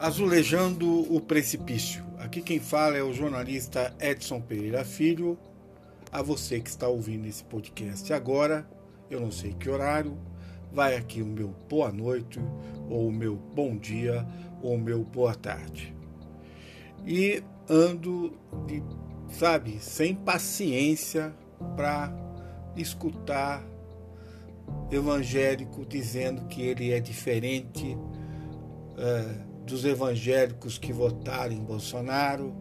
Azulejando o Precipício. Aqui quem fala é o jornalista Edson Pereira Filho. A você que está ouvindo esse podcast agora, eu não sei que horário, vai aqui o meu boa noite, ou o meu bom dia, ou o meu boa tarde. E ando, de, sabe, sem paciência para escutar evangélico dizendo que ele é diferente. É, dos evangélicos que votaram em Bolsonaro,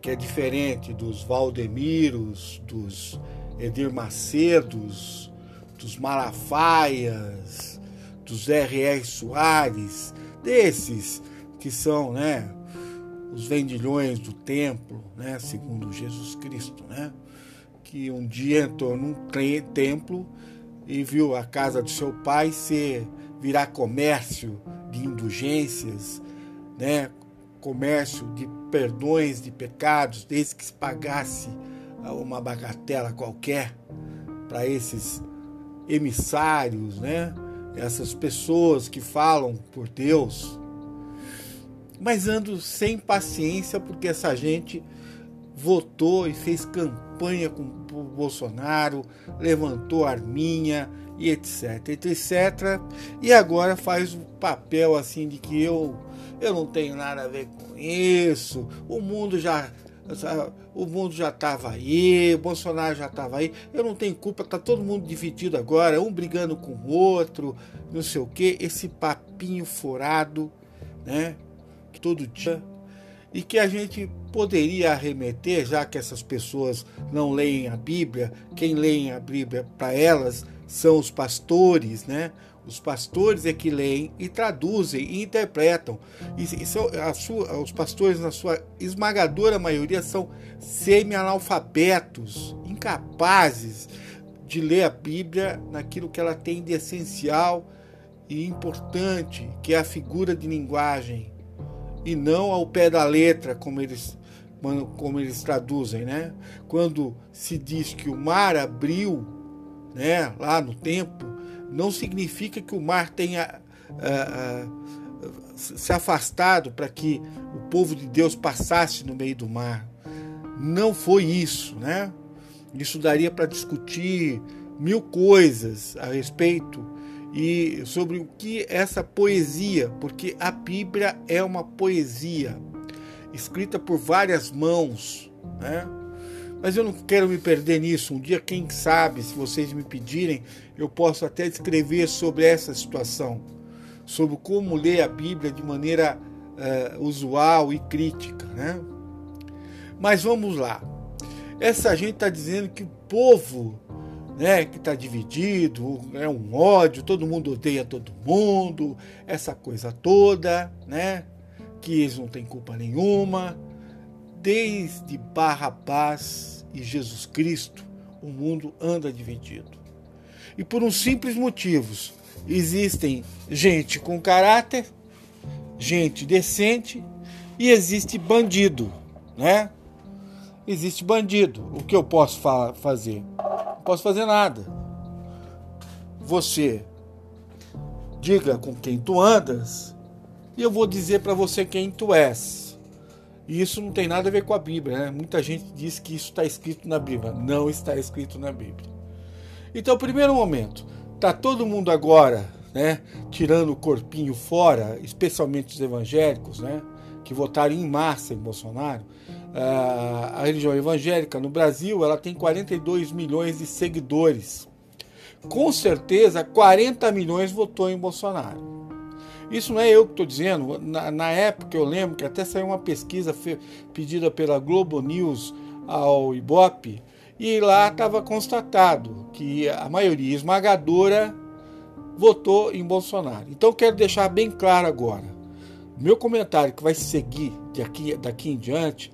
que é diferente dos Valdemiros, dos Edir Macedos, dos Malafaias, dos R.R. Soares, desses que são, né, os vendilhões do templo, né, segundo Jesus Cristo, né, que um dia entrou num templo e viu a casa do seu pai ser virar comércio de indulgências, né? comércio de perdões de pecados, desde que se pagasse uma bagatela qualquer para esses emissários, né? essas pessoas que falam por Deus. Mas ando sem paciência porque essa gente votou e fez campanha com o Bolsonaro, levantou arminha, e etc, etc. E agora faz o papel assim de que eu eu não tenho nada a ver com isso. O mundo já o mundo já estava aí, o Bolsonaro já estava aí. Eu não tenho culpa, tá todo mundo dividido agora, um brigando com o outro, não sei o que. Esse papinho furado, né? Todo dia e que a gente poderia arremeter, já que essas pessoas não leem a Bíblia, quem lê a Bíblia para elas são os pastores, né? Os pastores é que leem e traduzem e interpretam. E, e são, sua, os pastores, na sua esmagadora maioria, são semi-analfabetos, incapazes de ler a Bíblia naquilo que ela tem de essencial e importante, que é a figura de linguagem, e não ao pé da letra, como eles, como eles traduzem. Né? Quando se diz que o mar abriu né, lá no tempo, não significa que o mar tenha uh, uh, se afastado para que o povo de Deus passasse no meio do mar. Não foi isso, né? Isso daria para discutir mil coisas a respeito e sobre o que essa poesia, porque a Bíblia é uma poesia escrita por várias mãos, né? Mas eu não quero me perder nisso. Um dia, quem sabe, se vocês me pedirem, eu posso até escrever sobre essa situação, sobre como ler a Bíblia de maneira uh, usual e crítica, né? Mas vamos lá. Essa gente está dizendo que o povo, né, que está dividido, é um ódio, todo mundo odeia todo mundo, essa coisa toda, né? Que eles não têm culpa nenhuma. Desde Barrabás e Jesus Cristo, o mundo anda dividido. E por uns simples motivos. Existem gente com caráter, gente decente e existe bandido, né? Existe bandido. O que eu posso fa fazer? Não posso fazer nada. Você diga com quem tu andas e eu vou dizer para você quem tu és. E isso não tem nada a ver com a Bíblia, né? Muita gente diz que isso está escrito na Bíblia. Não está escrito na Bíblia. Então, primeiro momento, tá todo mundo agora, né, tirando o corpinho fora, especialmente os evangélicos, né, que votaram em massa em Bolsonaro. a religião evangélica no Brasil, ela tem 42 milhões de seguidores. Com certeza, 40 milhões votou em Bolsonaro. Isso não é eu que estou dizendo. Na, na, época eu lembro que até saiu uma pesquisa pedida pela Globo News ao Ibope e lá estava constatado que a maioria esmagadora votou em Bolsonaro. Então quero deixar bem claro agora. Meu comentário que vai seguir daqui, daqui em diante,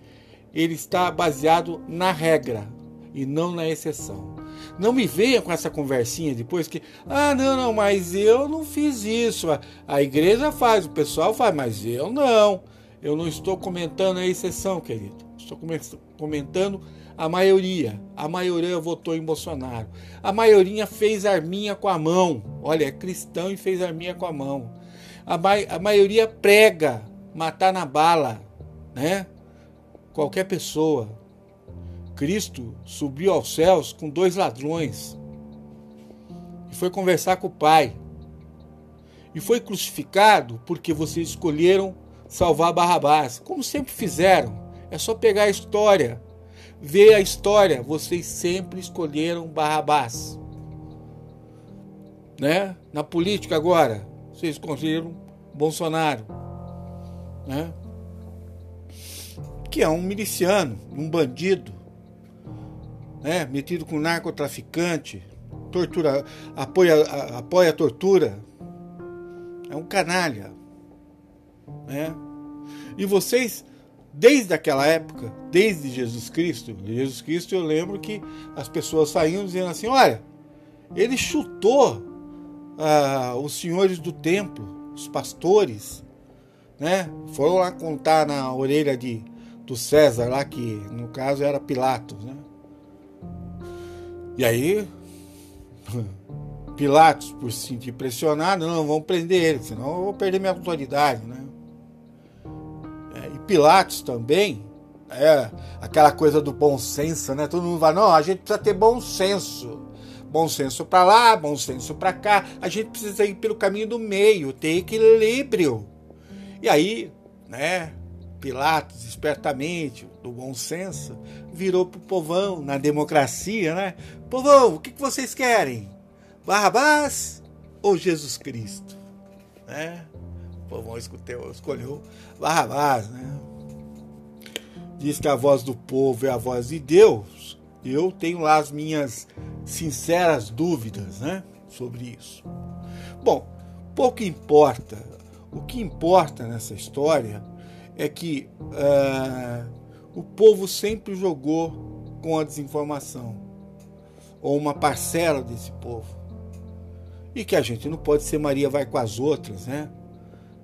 ele está baseado na regra e não na exceção. Não me venha com essa conversinha depois que, ah, não, não, mas eu não fiz isso. A, a igreja faz, o pessoal faz, mas eu não. Eu não estou comentando a exceção, querido. Estou comentando a maioria. A maioria votou em Bolsonaro. A maioria fez arminha com a mão. Olha, é cristão e fez arminha com a mão. A, ma a maioria prega matar na bala, né? Qualquer pessoa. Cristo subiu aos céus com dois ladrões e foi conversar com o Pai. E foi crucificado porque vocês escolheram salvar Barrabás, como sempre fizeram. É só pegar a história, ver a história. Vocês sempre escolheram Barrabás. Né? Na política agora, vocês escolheram Bolsonaro. Né? Que é um miliciano, um bandido, né? metido com narcotraficante, tortura, apoia, apoia a tortura. É um canalha. Né? E vocês, desde aquela época, desde Jesus Cristo, Jesus Cristo eu lembro que as pessoas saíam dizendo assim: olha, ele chutou ah, os senhores do templo, os pastores, né? Foram lá contar na orelha de, do César, lá que no caso era Pilatos, né? E aí Pilatos, por se sentir pressionado, não, vamos prender ele, senão eu vou perder minha autoridade, né? É, e Pilatos também, é aquela coisa do bom senso, né? Todo mundo vai, não, a gente precisa ter bom senso. Bom senso para lá, bom senso para cá. A gente precisa ir pelo caminho do meio, ter equilíbrio. E aí, né? Pilatos, espertamente, do bom senso, virou pro povão, na democracia, né? Povão, o que, que vocês querem? Barrabás ou Jesus Cristo? Né? O povão escolheu, escolheu Barrabás, né? Diz que a voz do povo é a voz de Deus. Eu tenho lá as minhas sinceras dúvidas, né? Sobre isso. Bom, pouco importa. O que importa nessa história é que uh, o povo sempre jogou com a desinformação, ou uma parcela desse povo. E que a gente não pode ser Maria vai com as outras, né?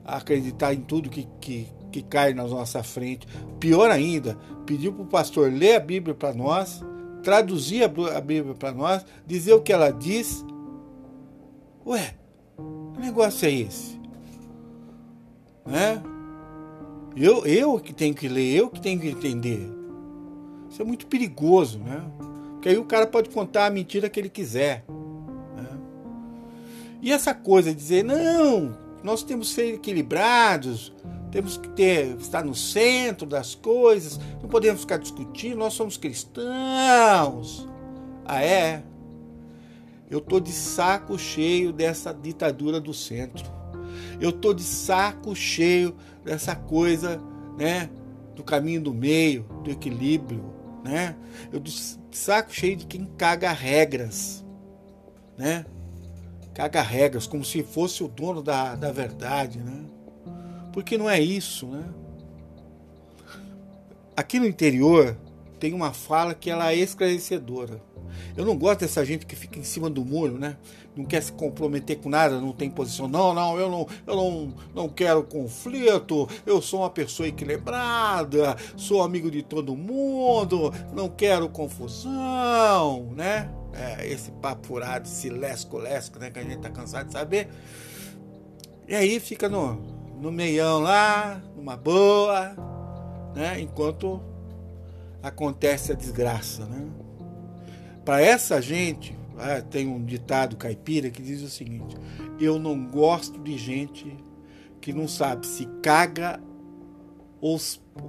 Acreditar em tudo que, que, que cai na nossa frente. Pior ainda, pediu para o pastor ler a Bíblia para nós, traduzir a Bíblia para nós, dizer o que ela diz. Ué, que negócio é esse? Né? Eu, eu que tenho que ler, eu que tenho que entender. Isso é muito perigoso, né? Porque aí o cara pode contar a mentira que ele quiser. Né? E essa coisa de dizer, não, nós temos que ser equilibrados, temos que ter, estar no centro das coisas, não podemos ficar discutindo, nós somos cristãos. Ah, é? Eu tô de saco cheio dessa ditadura do centro. Eu tô de saco cheio dessa coisa, né, do caminho do meio, do equilíbrio, né? Eu de saco cheio de quem caga regras, né? Caga regras como se fosse o dono da, da verdade, né? Porque não é isso, né? Aqui no interior tem uma fala que ela é esclarecedora. Eu não gosto dessa gente que fica em cima do muro, né? Não quer se comprometer com nada, não tem posição. Não, não, eu não, eu não, não quero conflito. Eu sou uma pessoa equilibrada, sou amigo de todo mundo, não quero confusão, né? É, esse papo furado, esse lesco-lesco, né? Que a gente tá cansado de saber. E aí fica no, no meião lá, numa boa, né? Enquanto acontece a desgraça, né? Para essa gente, ah, tem um ditado caipira que diz o seguinte: eu não gosto de gente que não sabe se caga ou,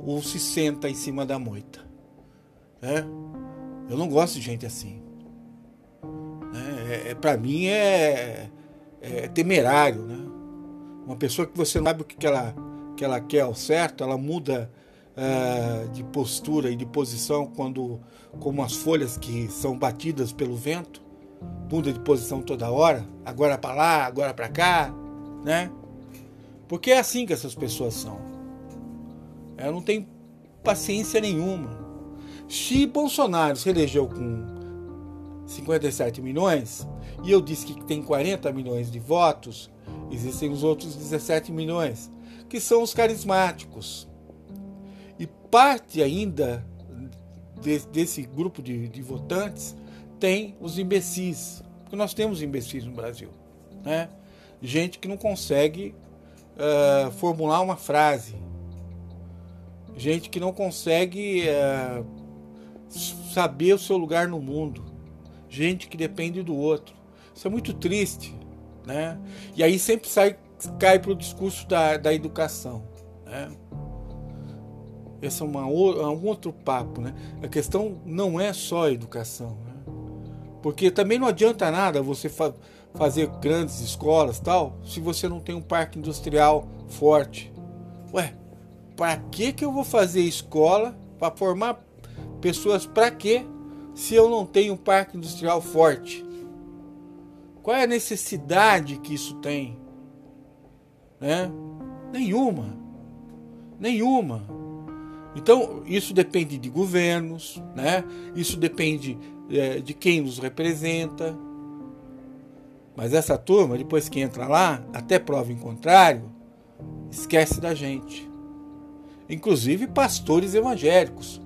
ou se senta em cima da moita. É? Eu não gosto de gente assim. É, é Para mim é, é, temerário. Né? Uma pessoa que você não sabe o que ela, que ela quer ao certo, ela muda uh, de postura e de posição quando como as folhas que são batidas pelo vento, muda de posição toda hora, agora para lá, agora para cá, né? Porque é assim que essas pessoas são. Eu não tenho paciência nenhuma. Se Bolsonaro se elegeu com 57 milhões e eu disse que tem 40 milhões de votos, existem os outros 17 milhões, que são os carismáticos. E parte ainda desse grupo de, de votantes tem os imbecis, porque nós temos imbecis no Brasil, né? Gente que não consegue uh, formular uma frase. Gente que não consegue uh, saber o seu lugar no mundo. Gente que depende do outro. Isso é muito triste. Né? E aí sempre sai, cai para o discurso da, da educação. Né? Esse é uma, um outro papo. Né? A questão não é só a educação. Porque também não adianta nada você fa fazer grandes escolas tal, se você não tem um parque industrial forte. Ué, para que que eu vou fazer escola para formar pessoas para quê se eu não tenho um parque industrial forte? Qual é a necessidade que isso tem? Né? Nenhuma. Nenhuma. Então, isso depende de governos, né? Isso depende de quem nos representa. Mas essa turma, depois que entra lá, até prova em contrário, esquece da gente. Inclusive pastores evangélicos,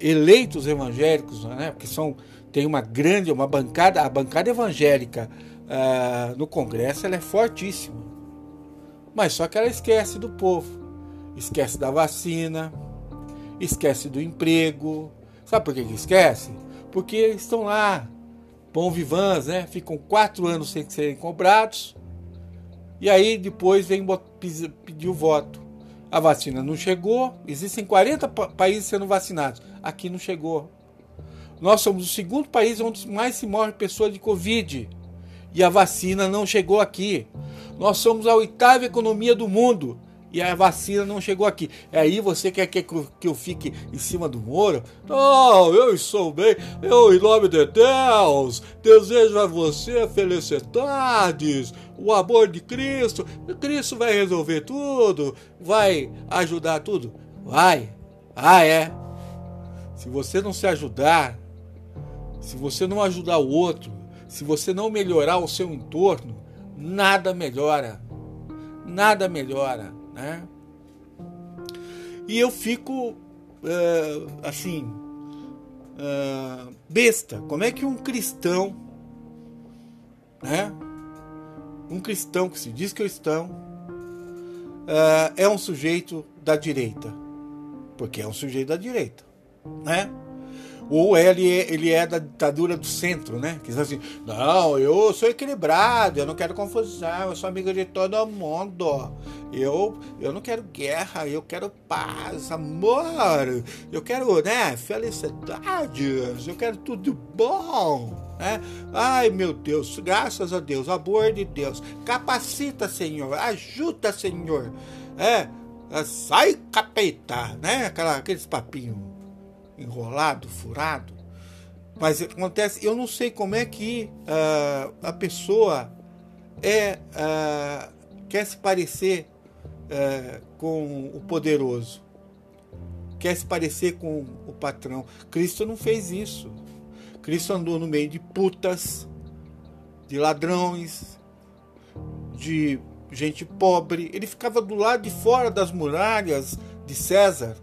eleitos evangélicos, né? porque são, tem uma grande, uma bancada, a bancada evangélica uh, no Congresso ela é fortíssima. Mas só que ela esquece do povo, esquece da vacina, esquece do emprego. Sabe por que, que esquece? Porque estão lá, bom vivans, né? Ficam quatro anos sem serem cobrados. E aí depois vem pedir o voto. A vacina não chegou, existem 40 países sendo vacinados. Aqui não chegou. Nós somos o segundo país onde mais se morre pessoas de Covid. E a vacina não chegou aqui. Nós somos a oitava economia do mundo e a vacina não chegou aqui. É aí você quer que, eu fique em cima do muro? Não, eu estou bem. Eu, em nome de Deus, desejo a você felicidades, o amor de Cristo. Cristo vai resolver tudo, vai ajudar tudo. Vai. Ah, é. Se você não se ajudar, se você não ajudar o outro, se você não melhorar o seu entorno, nada melhora. Nada melhora né? E eu fico é, assim é, besta. Como é que um cristão, né? Um cristão que se diz cristão é, é um sujeito da direita, porque é um sujeito da direita, né? Ou ele é, ele é da ditadura do centro, né? Que diz assim, não, eu sou equilibrado, eu não quero confusão, eu sou amigo de todo mundo. Eu, eu não quero guerra, eu quero paz, amor, eu quero, né, felicidades, eu quero tudo bom. Né? Ai meu Deus, graças a Deus, amor de Deus, capacita, Senhor, ajuda, Senhor. É, sai capeta, né? Aquela, aqueles papinhos enrolado, furado. Mas acontece, eu não sei como é que uh, a pessoa é uh, quer se parecer uh, com o poderoso, quer se parecer com o patrão. Cristo não fez isso. Cristo andou no meio de putas, de ladrões, de gente pobre. Ele ficava do lado de fora das muralhas de César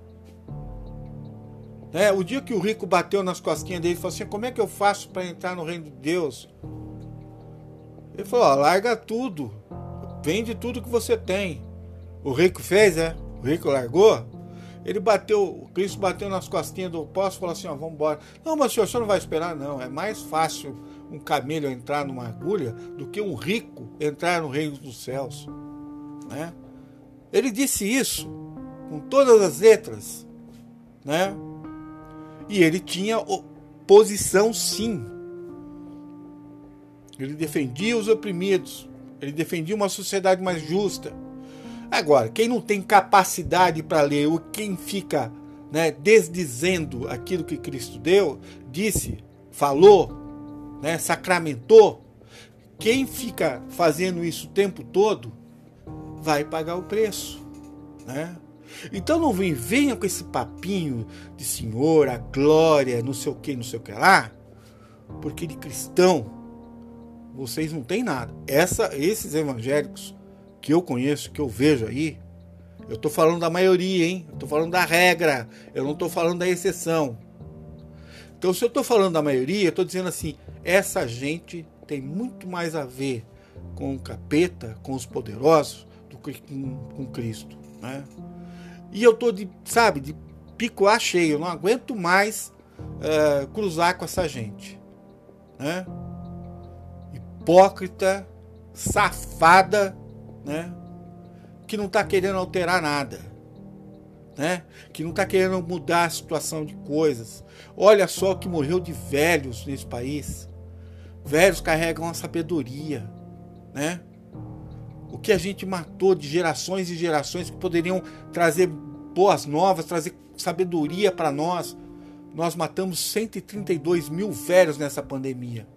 né? O dia que o rico bateu nas cosquinhas dele e falou assim: Como é que eu faço para entrar no reino de Deus? Ele falou: ó, Larga tudo, vende tudo que você tem. O rico fez, é? O rico largou. Ele bateu, o Cristo bateu nas costinhas do poço e falou assim: ó, vamos embora. Não, mas senhor, o senhor não vai esperar, não. É mais fácil um camelo entrar numa agulha do que um rico entrar no reino dos céus. Né? Ele disse isso com todas as letras, né? E ele tinha posição sim. Ele defendia os oprimidos. Ele defendia uma sociedade mais justa. Agora, quem não tem capacidade para ler, ou quem fica né, desdizendo aquilo que Cristo deu, disse, falou, né, sacramentou, quem fica fazendo isso o tempo todo vai pagar o preço. Né? Então não vem, venha com esse papinho de Senhor, a glória, não sei o que, não sei o que lá, porque de cristão vocês não têm nada. Essa, esses evangélicos que eu conheço, que eu vejo aí, eu estou falando da maioria, hein? Eu estou falando da regra, eu não estou falando da exceção. Então, se eu estou falando da maioria, eu estou dizendo assim: essa gente tem muito mais a ver com o capeta, com os poderosos, do com, com Cristo, né? E eu tô de, sabe, de pico a cheio, não aguento mais uh, cruzar com essa gente, né? Hipócrita, safada, né? Que não está querendo alterar nada, né? Que não está querendo mudar a situação de coisas. Olha só o que morreu de velhos nesse país. Velhos carregam a sabedoria, né? O que a gente matou de gerações e gerações que poderiam trazer boas novas, trazer sabedoria para nós. Nós matamos 132 mil velhos nessa pandemia.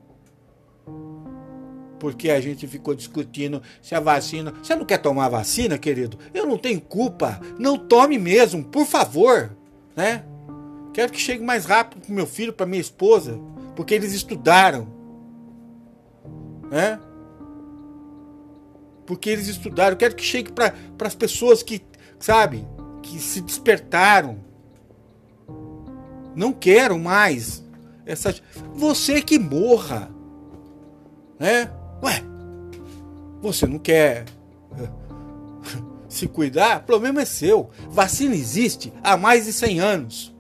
Porque a gente ficou discutindo se a vacina. Você não quer tomar vacina, querido? Eu não tenho culpa. Não tome mesmo, por favor. Né? Quero que chegue mais rápido para meu filho, para minha esposa. Porque eles estudaram. Né? Porque eles estudaram. Quero que chegue para as pessoas que, sabe, que se despertaram. Não quero mais essa. Você que morra, né? Ué, você não quer se cuidar? O problema é seu. Vacina existe há mais de 100 anos.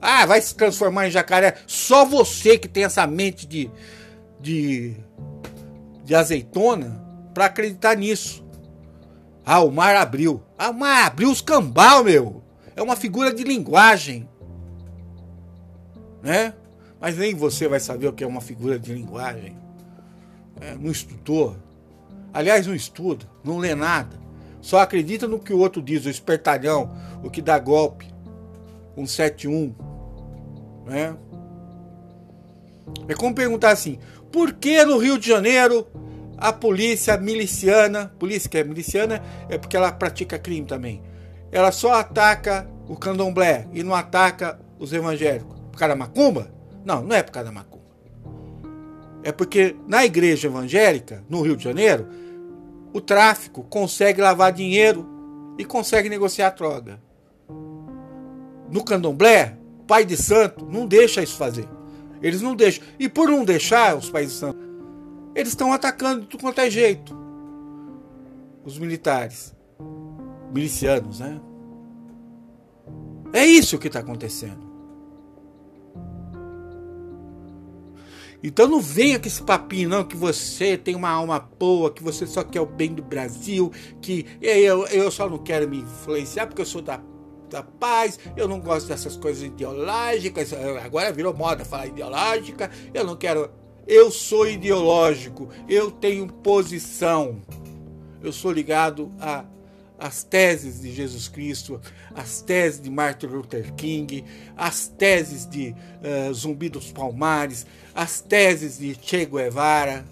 Ah, vai se transformar em jacaré. Só você que tem essa mente de, de, de azeitona para acreditar nisso. Ah, o mar abriu. Ah, o mar abriu os cambal, meu. É uma figura de linguagem. Né? Mas nem você vai saber o que é uma figura de linguagem. É, não estudou. Aliás, não estuda, não lê nada. Só acredita no que o outro diz, o espertalhão, o que dá golpe. 171. Né? É como perguntar assim: por que no Rio de Janeiro a polícia miliciana, polícia que é miliciana é porque ela pratica crime também. Ela só ataca o candomblé e não ataca os evangélicos. Por causa da macumba? Não, não é por causa da macumba. É porque na igreja evangélica, no Rio de Janeiro, o tráfico consegue lavar dinheiro e consegue negociar droga. No candomblé, pai de santo não deixa isso fazer. Eles não deixam. E por não deixar os pais de santo eles estão atacando de quanto é jeito. Os militares. Milicianos, né? É isso que está acontecendo. Então não venha com esse papinho, não, que você tem uma alma boa, que você só quer o bem do Brasil, que eu, eu só não quero me influenciar porque eu sou da, da paz, eu não gosto dessas coisas ideológicas, agora virou moda falar ideológica, eu não quero. Eu sou ideológico, eu tenho posição. Eu sou ligado a as teses de Jesus Cristo, as teses de Martin Luther King, as teses de uh, Zumbi dos Palmares, as teses de Che Guevara.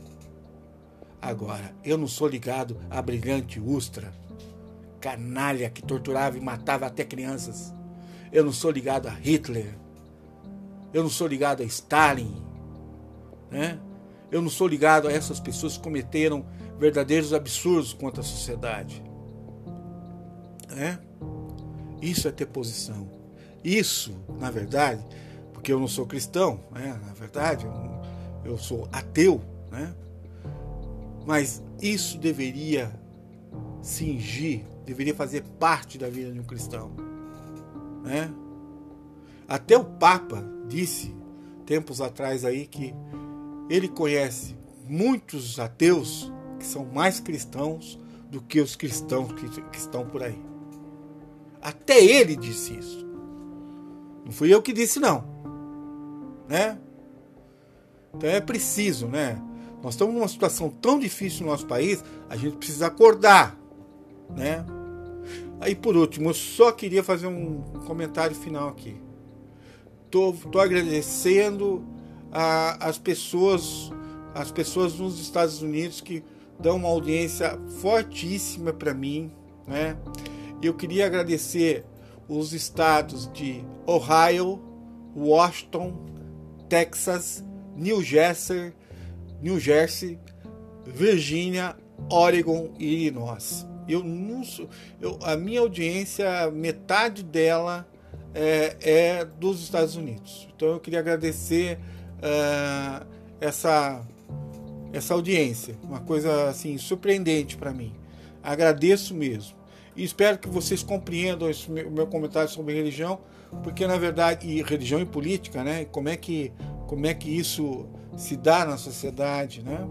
Agora, eu não sou ligado a Brilhante Ustra, canalha que torturava e matava até crianças. Eu não sou ligado a Hitler. Eu não sou ligado a Stalin. Né? Eu não sou ligado a essas pessoas que cometeram verdadeiros absurdos contra a sociedade. Né? Isso é ter posição. Isso, na verdade, porque eu não sou cristão, né? na verdade, eu sou ateu, né? mas isso deveria cingir, deveria fazer parte da vida de um cristão. Né? Até o Papa disse tempos atrás aí que ele conhece muitos ateus que são mais cristãos do que os cristãos que, que estão por aí. Até ele disse isso. Não fui eu que disse, não. Né? Então é preciso, né? Nós estamos numa situação tão difícil no nosso país, a gente precisa acordar, né? Aí por último, eu só queria fazer um comentário final aqui. Tô, tô agradecendo a, as pessoas as pessoas nos Estados Unidos que dão uma audiência fortíssima para mim, né? Eu queria agradecer os estados de Ohio, Washington, Texas, New Jersey, New Jersey, Virgínia, Oregon e Illinois. Eu não eu, a minha audiência, metade dela é, é dos Estados Unidos. Então eu queria agradecer uh, essa essa audiência, uma coisa assim surpreendente para mim. Agradeço mesmo. E espero que vocês compreendam esse meu, meu comentário sobre religião, porque na verdade e religião e política, né? Como é que como é que isso se dá na sociedade, né?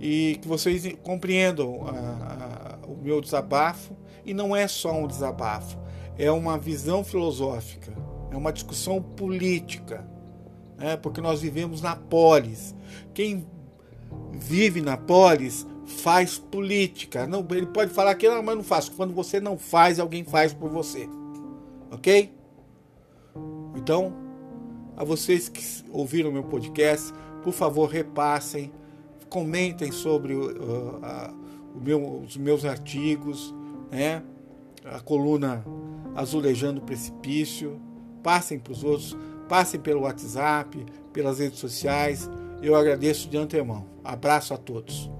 E que vocês compreendam a, a, o meu desabafo e não é só um desabafo, é uma visão filosófica, é uma discussão política, né? Porque nós vivemos na polis. Quem vive na polis faz política. Não, ele pode falar que não, mas não faço. Quando você não faz, alguém faz por você. Ok? Então, a vocês que ouviram meu podcast, por favor, repassem, comentem sobre uh, uh, meu, os meus artigos, né? a coluna Azulejando o Precipício. Passem para os outros, passem pelo WhatsApp, pelas redes sociais. Eu agradeço de antemão. Abraço a todos.